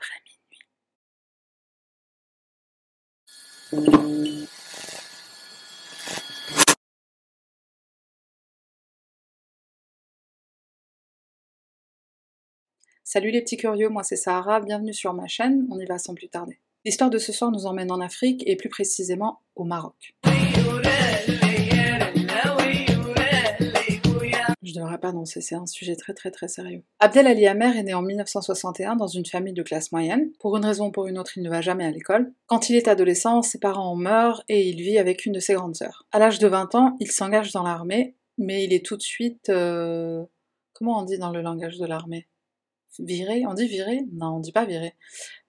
après. Salut les petits curieux, moi c'est Sahara, bienvenue sur ma chaîne, on y va sans plus tarder. L'histoire de ce soir nous emmène en Afrique et plus précisément au Maroc. Je devrais pas annoncer, c'est un sujet très très très sérieux. Abdel Ali Amer est né en 1961 dans une famille de classe moyenne. Pour une raison ou pour une autre, il ne va jamais à l'école. Quand il est adolescent, ses parents meurent et il vit avec une de ses grandes sœurs. À l'âge de 20 ans, il s'engage dans l'armée, mais il est tout de suite... Euh, comment on dit dans le langage de l'armée? Viré? On dit viré? Non, on dit pas viré.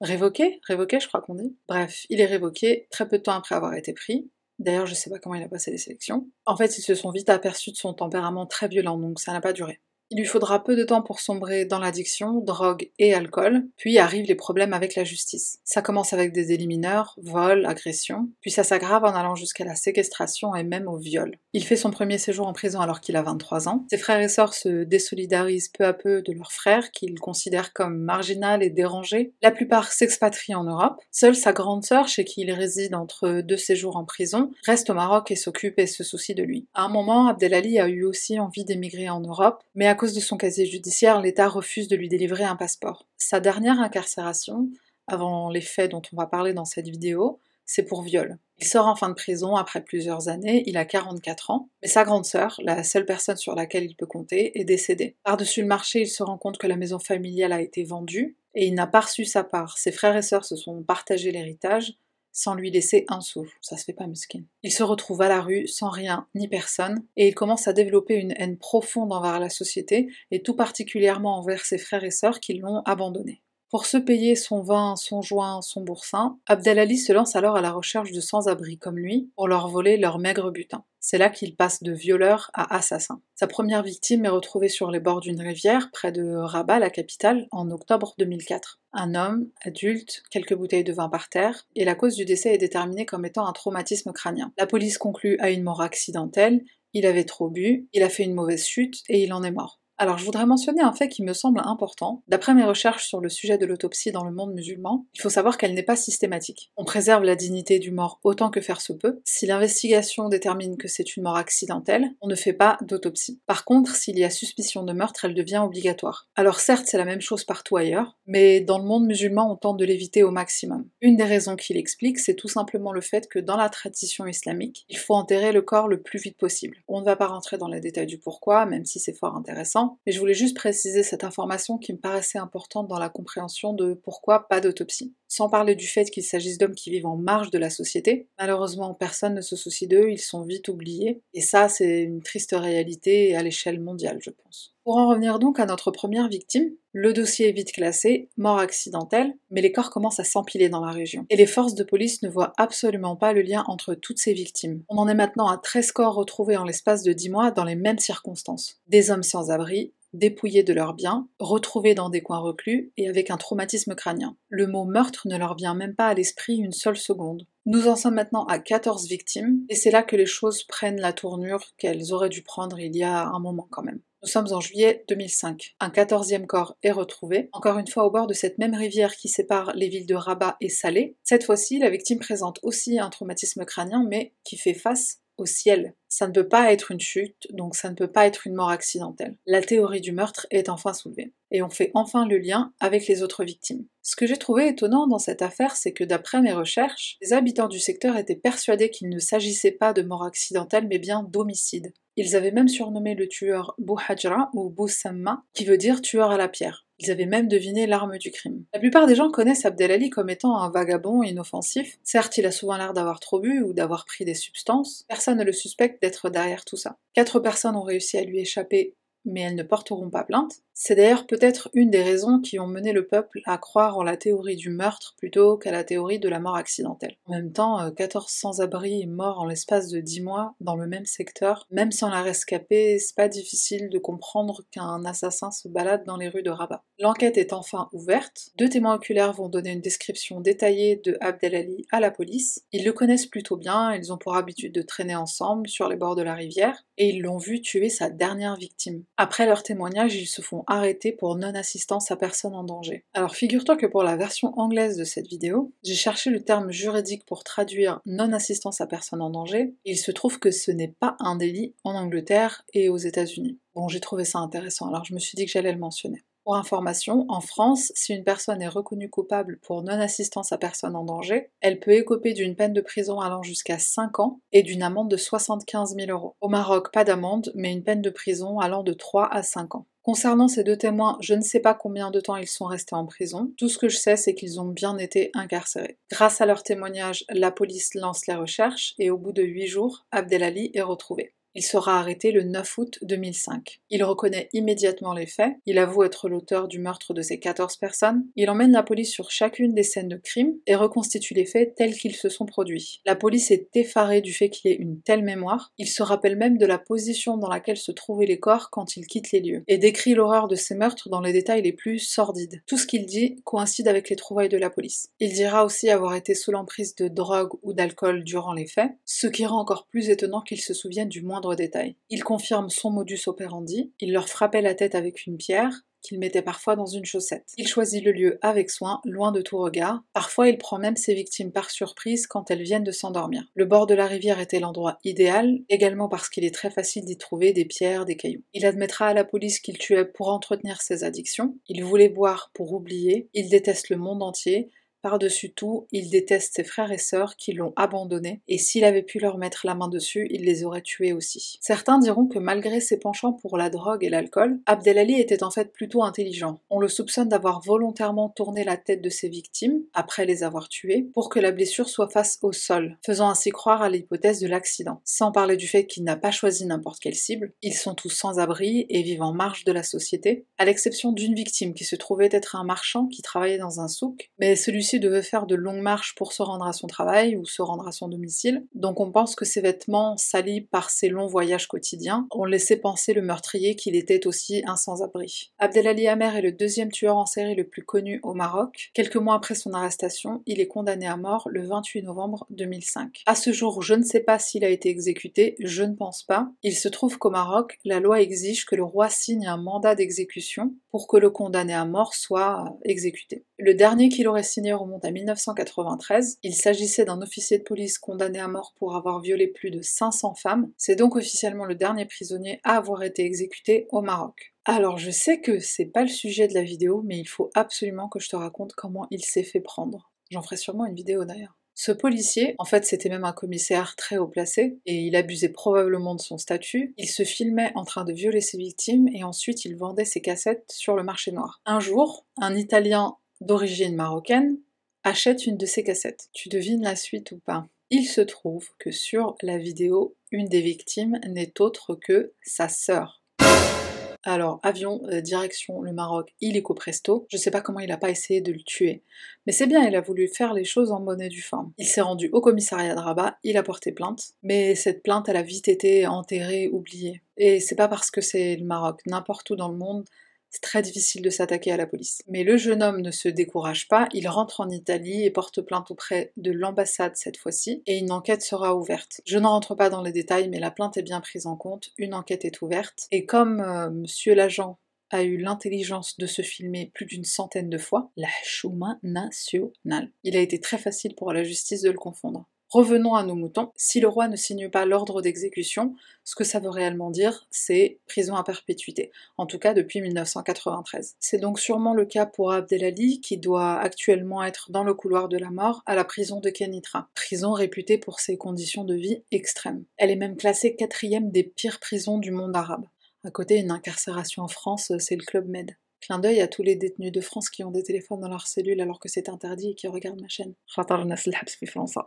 Révoqué? Révoqué, je crois qu'on dit. Bref, il est révoqué très peu de temps après avoir été pris. D'ailleurs, je sais pas comment il a passé les sélections. En fait, ils se sont vite aperçus de son tempérament très violent, donc ça n'a pas duré. Il lui faudra peu de temps pour sombrer dans l'addiction, drogue et alcool, puis arrivent les problèmes avec la justice. Ça commence avec des délits mineurs, vol, agression, puis ça s'aggrave en allant jusqu'à la séquestration et même au viol. Il fait son premier séjour en prison alors qu'il a 23 ans. Ses frères et sœurs se désolidarisent peu à peu de leur frère, qu'ils considèrent comme marginal et dérangé. La plupart s'expatrient en Europe. Seule sa grande sœur, chez qui il réside entre deux séjours en prison, reste au Maroc et s'occupe et se soucie de lui. À un moment, Abdelali a eu aussi envie d'émigrer en Europe, mais à cause de son casier judiciaire, l'État refuse de lui délivrer un passeport. Sa dernière incarcération, avant les faits dont on va parler dans cette vidéo, c'est pour viol. Il sort en fin de prison après plusieurs années, il a 44 ans, mais sa grande sœur, la seule personne sur laquelle il peut compter, est décédée. Par-dessus le marché, il se rend compte que la maison familiale a été vendue, et il n'a pas reçu sa part. Ses frères et sœurs se sont partagés l'héritage, sans lui laisser un sou. Ça se fait pas muskin. Il se retrouve à la rue, sans rien ni personne, et il commence à développer une haine profonde envers la société, et tout particulièrement envers ses frères et sœurs qui l'ont abandonné. Pour se payer son vin, son joint, son boursin, Abdelali se lance alors à la recherche de sans-abri comme lui pour leur voler leur maigre butin. C'est là qu'il passe de violeur à assassin. Sa première victime est retrouvée sur les bords d'une rivière près de Rabat, la capitale, en octobre 2004. Un homme, adulte, quelques bouteilles de vin par terre, et la cause du décès est déterminée comme étant un traumatisme crânien. La police conclut à une mort accidentelle, il avait trop bu, il a fait une mauvaise chute et il en est mort. Alors je voudrais mentionner un fait qui me semble important. D'après mes recherches sur le sujet de l'autopsie dans le monde musulman, il faut savoir qu'elle n'est pas systématique. On préserve la dignité du mort autant que faire se peut. Si l'investigation détermine que c'est une mort accidentelle, on ne fait pas d'autopsie. Par contre, s'il y a suspicion de meurtre, elle devient obligatoire. Alors certes, c'est la même chose partout ailleurs, mais dans le monde musulman, on tente de l'éviter au maximum. Une des raisons qu'il explique, c'est tout simplement le fait que dans la tradition islamique, il faut enterrer le corps le plus vite possible. On ne va pas rentrer dans les détails du pourquoi, même si c'est fort intéressant, mais je voulais juste préciser cette information qui me paraissait importante dans la compréhension de pourquoi pas d'autopsie. Sans parler du fait qu'il s'agisse d'hommes qui vivent en marge de la société, malheureusement personne ne se soucie d'eux, ils sont vite oubliés, et ça c'est une triste réalité à l'échelle mondiale je pense. Pour en revenir donc à notre première victime, le dossier est vite classé, mort accidentelle, mais les corps commencent à s'empiler dans la région. Et les forces de police ne voient absolument pas le lien entre toutes ces victimes. On en est maintenant à 13 corps retrouvés en l'espace de 10 mois dans les mêmes circonstances. Des hommes sans abri, dépouillés de leurs biens, retrouvés dans des coins reclus et avec un traumatisme crânien. Le mot meurtre ne leur vient même pas à l'esprit une seule seconde. Nous en sommes maintenant à 14 victimes, et c'est là que les choses prennent la tournure qu'elles auraient dû prendre il y a un moment quand même. Nous sommes en juillet 2005. Un quatorzième corps est retrouvé, encore une fois au bord de cette même rivière qui sépare les villes de Rabat et Salé. Cette fois-ci, la victime présente aussi un traumatisme crânien, mais qui fait face au ciel. Ça ne peut pas être une chute, donc ça ne peut pas être une mort accidentelle. La théorie du meurtre est enfin soulevée. Et on fait enfin le lien avec les autres victimes. Ce que j'ai trouvé étonnant dans cette affaire, c'est que d'après mes recherches, les habitants du secteur étaient persuadés qu'il ne s'agissait pas de mort accidentelle, mais bien d'homicide. Ils avaient même surnommé le tueur Bouhajra ou Boussamma, qui veut dire tueur à la pierre. Ils avaient même deviné l'arme du crime. La plupart des gens connaissent Abdelali comme étant un vagabond inoffensif. Certes, il a souvent l'air d'avoir trop bu ou d'avoir pris des substances. Personne ne le suspecte d'être derrière tout ça. Quatre personnes ont réussi à lui échapper mais elles ne porteront pas plainte. C'est d'ailleurs peut-être une des raisons qui ont mené le peuple à croire en la théorie du meurtre plutôt qu'à la théorie de la mort accidentelle. En même temps, 14 euh, sans-abri morts en l'espace de 10 mois dans le même secteur, même sans la rescapée, c'est pas difficile de comprendre qu'un assassin se balade dans les rues de Rabat. L'enquête est enfin ouverte, deux témoins oculaires vont donner une description détaillée de Abdelali à la police. Ils le connaissent plutôt bien, ils ont pour habitude de traîner ensemble sur les bords de la rivière, et ils l'ont vu tuer sa dernière victime. Après leur témoignage, ils se font arrêter pour non-assistance à personne en danger. Alors figure-toi que pour la version anglaise de cette vidéo, j'ai cherché le terme juridique pour traduire non-assistance à personne en danger. Il se trouve que ce n'est pas un délit en Angleterre et aux États-Unis. Bon, j'ai trouvé ça intéressant, alors je me suis dit que j'allais le mentionner. Pour information, en France, si une personne est reconnue coupable pour non-assistance à personne en danger, elle peut écoper d'une peine de prison allant jusqu'à 5 ans et d'une amende de 75 000 euros. Au Maroc, pas d'amende, mais une peine de prison allant de 3 à 5 ans. Concernant ces deux témoins, je ne sais pas combien de temps ils sont restés en prison. Tout ce que je sais, c'est qu'ils ont bien été incarcérés. Grâce à leur témoignage, la police lance les recherches et au bout de 8 jours, Abdelali est retrouvé. Il sera arrêté le 9 août 2005. Il reconnaît immédiatement les faits, il avoue être l'auteur du meurtre de ces 14 personnes, il emmène la police sur chacune des scènes de crime et reconstitue les faits tels qu'ils se sont produits. La police est effarée du fait qu'il ait une telle mémoire, il se rappelle même de la position dans laquelle se trouvaient les corps quand il quitte les lieux, et décrit l'horreur de ces meurtres dans les détails les plus sordides. Tout ce qu'il dit coïncide avec les trouvailles de la police. Il dira aussi avoir été sous l'emprise de drogue ou d'alcool durant les faits, ce qui rend encore plus étonnant qu'il se souvienne du moins Il confirme son modus operandi, il leur frappait la tête avec une pierre, qu'il mettait parfois dans une chaussette. Il choisit le lieu avec soin, loin de tout regard. Parfois, il prend même ses victimes par surprise quand elles viennent de s'endormir. Le bord de la rivière était l'endroit idéal, également parce qu'il est très facile d'y trouver des pierres, des cailloux. Il admettra à la police qu'il tuait pour entretenir ses addictions. Il voulait boire pour oublier. Il déteste le monde entier. Par-dessus tout, il déteste ses frères et sœurs qui l'ont abandonné, et s'il avait pu leur mettre la main dessus, il les aurait tués aussi. Certains diront que malgré ses penchants pour la drogue et l'alcool, Abdelali était en fait plutôt intelligent. On le soupçonne d'avoir volontairement tourné la tête de ses victimes, après les avoir tuées, pour que la blessure soit face au sol, faisant ainsi croire à l'hypothèse de l'accident. Sans parler du fait qu'il n'a pas choisi n'importe quelle cible, ils sont tous sans abri et vivent en marge de la société, à l'exception d'une victime qui se trouvait être un marchand qui travaillait dans un souk, mais celui-ci devait faire de longues marches pour se rendre à son travail ou se rendre à son domicile, donc on pense que ses vêtements salis par ses longs voyages quotidiens ont laissé penser le meurtrier qu'il était aussi un sans-abri. Abdelali Amer est le deuxième tueur en série le plus connu au Maroc. Quelques mois après son arrestation, il est condamné à mort le 28 novembre 2005. À ce jour, je ne sais pas s'il a été exécuté, je ne pense pas. Il se trouve qu'au Maroc, la loi exige que le roi signe un mandat d'exécution pour que le condamné à mort soit exécuté. Le dernier qu'il aurait signé remonte à 1993. Il s'agissait d'un officier de police condamné à mort pour avoir violé plus de 500 femmes. C'est donc officiellement le dernier prisonnier à avoir été exécuté au Maroc. Alors je sais que c'est pas le sujet de la vidéo, mais il faut absolument que je te raconte comment il s'est fait prendre. J'en ferai sûrement une vidéo d'ailleurs. Ce policier, en fait c'était même un commissaire très haut placé, et il abusait probablement de son statut, il se filmait en train de violer ses victimes et ensuite il vendait ses cassettes sur le marché noir. Un jour, un Italien d'origine marocaine achète une de ses cassettes. Tu devines la suite ou pas Il se trouve que sur la vidéo, une des victimes n'est autre que sa sœur. Alors, avion, euh, direction le Maroc, illico presto. Je sais pas comment il a pas essayé de le tuer. Mais c'est bien, il a voulu faire les choses en bonne et due forme. Il s'est rendu au commissariat de Rabat, il a porté plainte. Mais cette plainte, elle a vite été enterrée, oubliée. Et c'est pas parce que c'est le Maroc. N'importe où dans le monde, c'est très difficile de s'attaquer à la police. Mais le jeune homme ne se décourage pas, il rentre en Italie et porte plainte auprès de l'ambassade cette fois-ci, et une enquête sera ouverte. Je n'en rentre pas dans les détails, mais la plainte est bien prise en compte, une enquête est ouverte, et comme euh, monsieur l'agent a eu l'intelligence de se filmer plus d'une centaine de fois, la chouma nationale. Il a été très facile pour la justice de le confondre. Revenons à nos moutons. Si le roi ne signe pas l'ordre d'exécution, ce que ça veut réellement dire, c'est prison à perpétuité, en tout cas depuis 1993. C'est donc sûrement le cas pour Abdelali, qui doit actuellement être dans le couloir de la mort à la prison de Kenitra, prison réputée pour ses conditions de vie extrêmes. Elle est même classée quatrième des pires prisons du monde arabe. À côté, une incarcération en France, c'est le Club Med. Clin d'œil à tous les détenus de France qui ont des téléphones dans leur cellule alors que c'est interdit et qui regardent ma chaîne.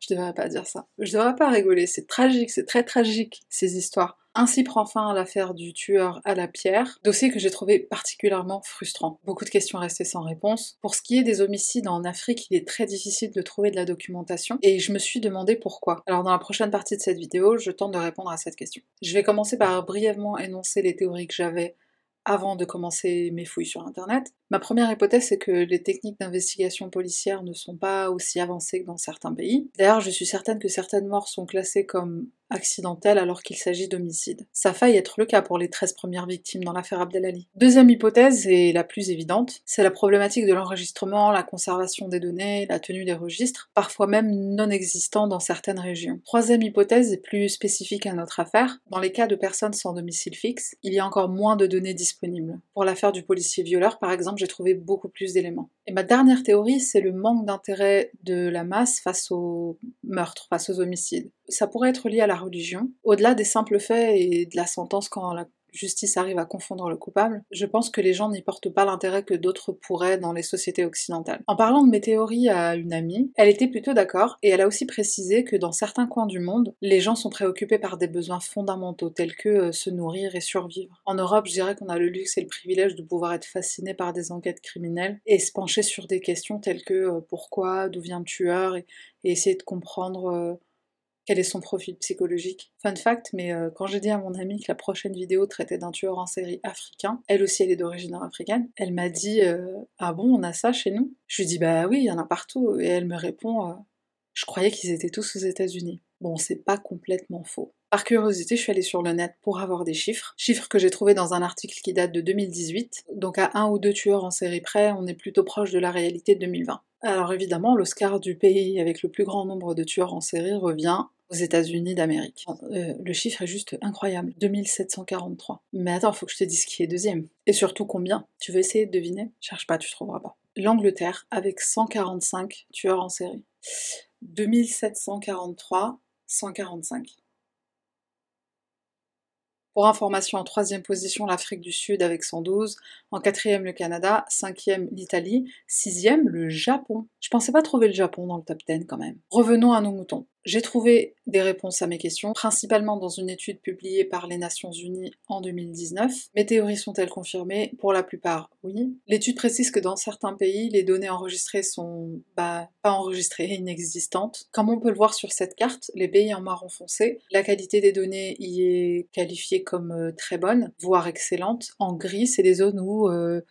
Je devrais pas dire ça. Je devrais pas rigoler, c'est tragique, c'est très tragique ces histoires. Ainsi prend fin l'affaire du tueur à la pierre, dossier que j'ai trouvé particulièrement frustrant. Beaucoup de questions restaient sans réponse. Pour ce qui est des homicides en Afrique, il est très difficile de trouver de la documentation, et je me suis demandé pourquoi. Alors dans la prochaine partie de cette vidéo, je tente de répondre à cette question. Je vais commencer par brièvement énoncer les théories que j'avais avant de commencer mes fouilles sur Internet. Ma première hypothèse, c'est que les techniques d'investigation policière ne sont pas aussi avancées que dans certains pays. D'ailleurs, je suis certaine que certaines morts sont classées comme accidentelle alors qu'il s'agit d'homicide. Ça faille être le cas pour les 13 premières victimes dans l'affaire Abdelali. Deuxième hypothèse, et la plus évidente, c'est la problématique de l'enregistrement, la conservation des données, la tenue des registres, parfois même non existants dans certaines régions. Troisième hypothèse, et plus spécifique à notre affaire, dans les cas de personnes sans domicile fixe, il y a encore moins de données disponibles. Pour l'affaire du policier violeur, par exemple, j'ai trouvé beaucoup plus d'éléments. Et ma dernière théorie, c'est le manque d'intérêt de la masse face aux meurtres, face aux homicides. Ça pourrait être lié à la religion, au-delà des simples faits et de la sentence quand la justice arrive à confondre le coupable, je pense que les gens n'y portent pas l'intérêt que d'autres pourraient dans les sociétés occidentales. En parlant de mes théories à une amie, elle était plutôt d'accord et elle a aussi précisé que dans certains coins du monde, les gens sont préoccupés par des besoins fondamentaux tels que euh, se nourrir et survivre. En Europe, je dirais qu'on a le luxe et le privilège de pouvoir être fasciné par des enquêtes criminelles et se pencher sur des questions telles que euh, pourquoi, d'où vient le tueur et, essayer de comprendre euh, quel est son profil psychologique. Fun fact, mais euh, quand j'ai dit à mon amie que la prochaine vidéo traitait d'un tueur en série africain, elle aussi elle est d'origine africaine, elle m'a dit euh, Ah bon, on a ça chez nous? Je lui dis Bah oui, il y en a partout. Et elle me répond euh, Je croyais qu'ils étaient tous aux États-Unis. Bon, c'est pas complètement faux. Par curiosité, je suis allée sur le net pour avoir des chiffres. Chiffres que j'ai trouvés dans un article qui date de 2018. Donc à un ou deux tueurs en série près, on est plutôt proche de la réalité de 2020. Alors évidemment, l'Oscar du pays avec le plus grand nombre de tueurs en série revient aux États-Unis d'Amérique. Euh, le chiffre est juste incroyable, 2743. Mais attends, faut que je te dise qui est deuxième. Et surtout combien? Tu veux essayer de deviner? Cherche pas, tu trouveras pas. L'Angleterre avec 145 tueurs en série. 2743, 145. Pour information, en troisième position, l'Afrique du Sud avec 112, en quatrième, le Canada, cinquième, l'Italie, sixième, le Japon. Je pensais pas trouver le Japon dans le top 10 quand même. Revenons à nos moutons. J'ai trouvé des réponses à mes questions, principalement dans une étude publiée par les Nations Unies en 2019. Mes théories sont-elles confirmées? Pour la plupart, oui. L'étude précise que dans certains pays, les données enregistrées sont bah, pas enregistrées, inexistantes. Comme on peut le voir sur cette carte, les pays en marron foncé, la qualité des données y est qualifiée comme euh, très bonne, voire excellente. En gris, c'est des zones où euh,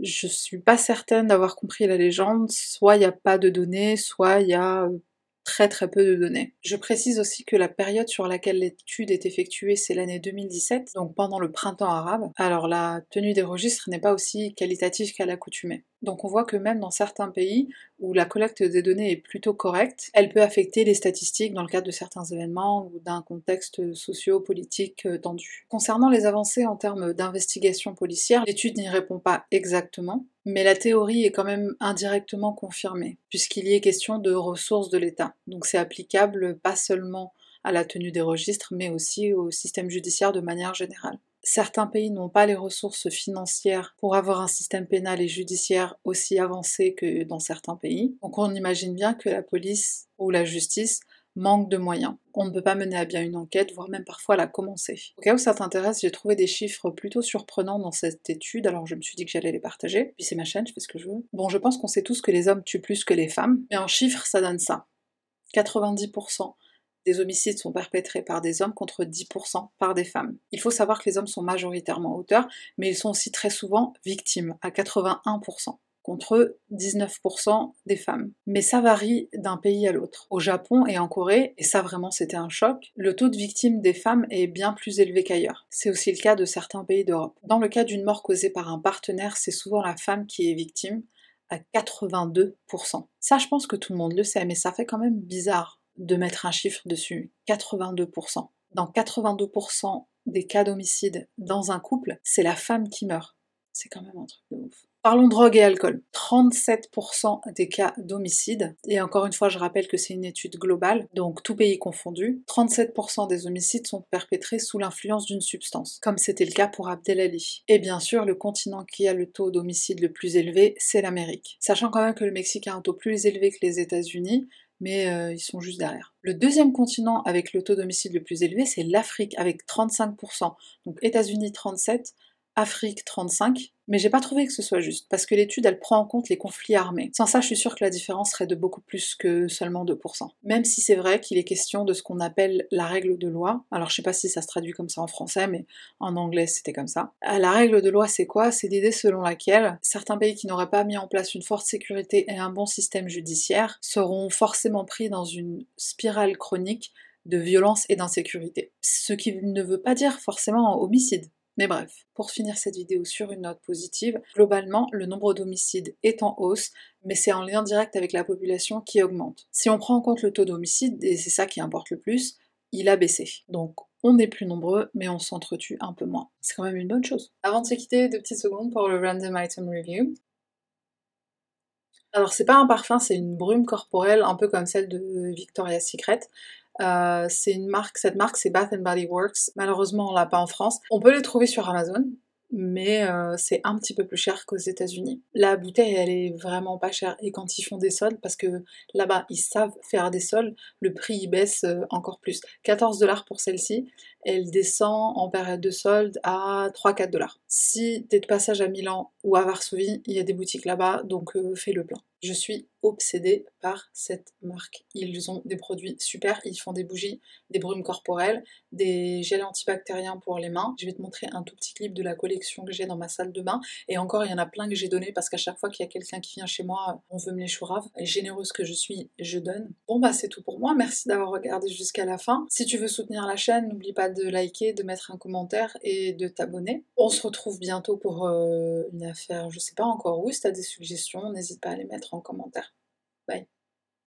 je suis pas certaine d'avoir compris la légende. Soit il n'y a pas de données, soit il y a euh, très très peu de données. Je précise aussi que la période sur laquelle l'étude est effectuée, c'est l'année 2017, donc pendant le printemps arabe. Alors la tenue des registres n'est pas aussi qualitative qu'à l'accoutumée. Donc on voit que même dans certains pays où la collecte des données est plutôt correcte, elle peut affecter les statistiques dans le cadre de certains événements ou d'un contexte socio-politique euh, tendu. Concernant les avancées en termes d'investigation policière, l'étude n'y répond pas exactement, mais la théorie est quand même indirectement confirmée, puisqu'il y est question de ressources de l'État. Donc c'est applicable pas seulement à la tenue des registres, mais aussi au système judiciaire de manière générale certains pays n'ont pas les ressources financières pour avoir un système pénal et judiciaire aussi avancé que dans certains pays. Donc on imagine bien que la police ou la justice manque de moyens. On ne peut pas mener à bien une enquête, voire même parfois la commencer. Au cas où ça t'intéresse, j'ai trouvé des chiffres plutôt surprenants dans cette étude, alors je me suis dit que j'allais les partager. Puis c'est ma chaîne, je fais ce que je veux. Bon, je pense qu'on sait tous que les hommes tuent plus que les femmes, mais en chiffres, ça donne ça. 90% des homicides sont perpétrés par des hommes contre 10% par des femmes. Il faut savoir que les hommes sont majoritairement auteurs, mais ils sont aussi très souvent victimes, à 81% contre 19% des femmes. Mais ça varie d'un pays à l'autre. Au Japon et en Corée, et ça vraiment c'était un choc, le taux de victimes des femmes est bien plus élevé qu'ailleurs. C'est aussi le cas de certains pays d'Europe. Dans le cas d'une mort causée par un partenaire, c'est souvent la femme qui est victime, à 82%. Ça je pense que tout le monde le sait, mais ça fait quand même bizarre de mettre un chiffre dessus. 82%. Dans 82% des cas d'homicide dans un couple, c'est la femme qui meurt. C'est quand même un truc de ouf. Parlons drogue et alcool. 37% des cas d'homicide, et encore une fois je rappelle que c'est une étude globale, donc tout pays confondu, 37% des homicides sont perpétrés sous l'influence d'une substance, comme c'était le cas pour Abdelali. Et bien sûr, le continent qui a le taux d'homicide le plus élevé, c'est l'Amérique. Sachant quand même que le Mexique a un taux plus élevé que les États-Unis, mais euh, ils sont juste derrière. Le deuxième continent avec le taux d'homicide le plus élevé, c'est l'Afrique, avec 35%. Donc États-Unis 37, Afrique 35, mais j'ai pas trouvé que ce soit juste, parce que l'étude elle prend en compte les conflits armés. Sans ça, je suis sûre que la différence serait de beaucoup plus que seulement 2%. Même si c'est vrai qu'il est question de ce qu'on appelle la règle de loi, alors je sais pas si ça se traduit comme ça en français, mais en anglais c'était comme ça. Euh, la règle de loi c'est quoi? C'est l'idée selon laquelle certains pays qui n'auraient pas mis en place une forte sécurité et un bon système judiciaire seront forcément pris dans une spirale chronique de violence et d'insécurité. Ce qui ne veut pas dire forcément homicide. Mais bref, pour finir cette vidéo sur une note positive, globalement, le nombre d'homicides est en hausse, mais c'est en lien direct avec la population qui augmente. Si on prend en compte le taux d'homicide, et c'est ça qui importe le plus, il a baissé. Donc on est plus nombreux, mais on s'entretue un peu moins. C'est quand même une bonne chose. Avant de se quitter, deux petites secondes pour le Random Item Review. Alors c'est pas un parfum, c'est une brume corporelle, un peu comme celle de Victoria's Secret. Euh, c'est une marque, cette marque c'est Bath Body Works. Malheureusement on l'a pas en France. On peut les trouver sur Amazon, mais euh, c'est un petit peu plus cher qu'aux États-Unis. La bouteille, elle est vraiment pas chère. Et quand ils font des soldes, parce que là-bas, ils savent faire des soldes, le prix il baisse euh, encore plus. 14 dollars pour celle-ci, elle descend en période de solde à 3-4 dollars. Si t'es de passage à Milan ou à Varsovie, il y a des boutiques là-bas, donc euh, fais le plein. Je suis obsédée par cette marque. Ils ont des produits super, ils font des bougies, des brumes corporelles, des gels antibactériens pour les mains. Je vais te montrer un tout petit clip de la collection que j'ai dans ma salle de bain. Et encore, il y en a plein que j'ai donné parce qu'à chaque fois qu'il y a quelqu'un qui vient chez moi, on veut me les chourave. Et généreuse que je suis, je donne. Bon bah c'est tout pour moi, merci d'avoir regardé jusqu'à la fin. Si tu veux soutenir la chaîne, n'oublie pas de liker, de mettre un commentaire et de t'abonner. On se retrouve bientôt pour euh, une affaire, je sais pas encore où. Si t'as des suggestions, n'hésite pas à les mettre en commentaire. Bye.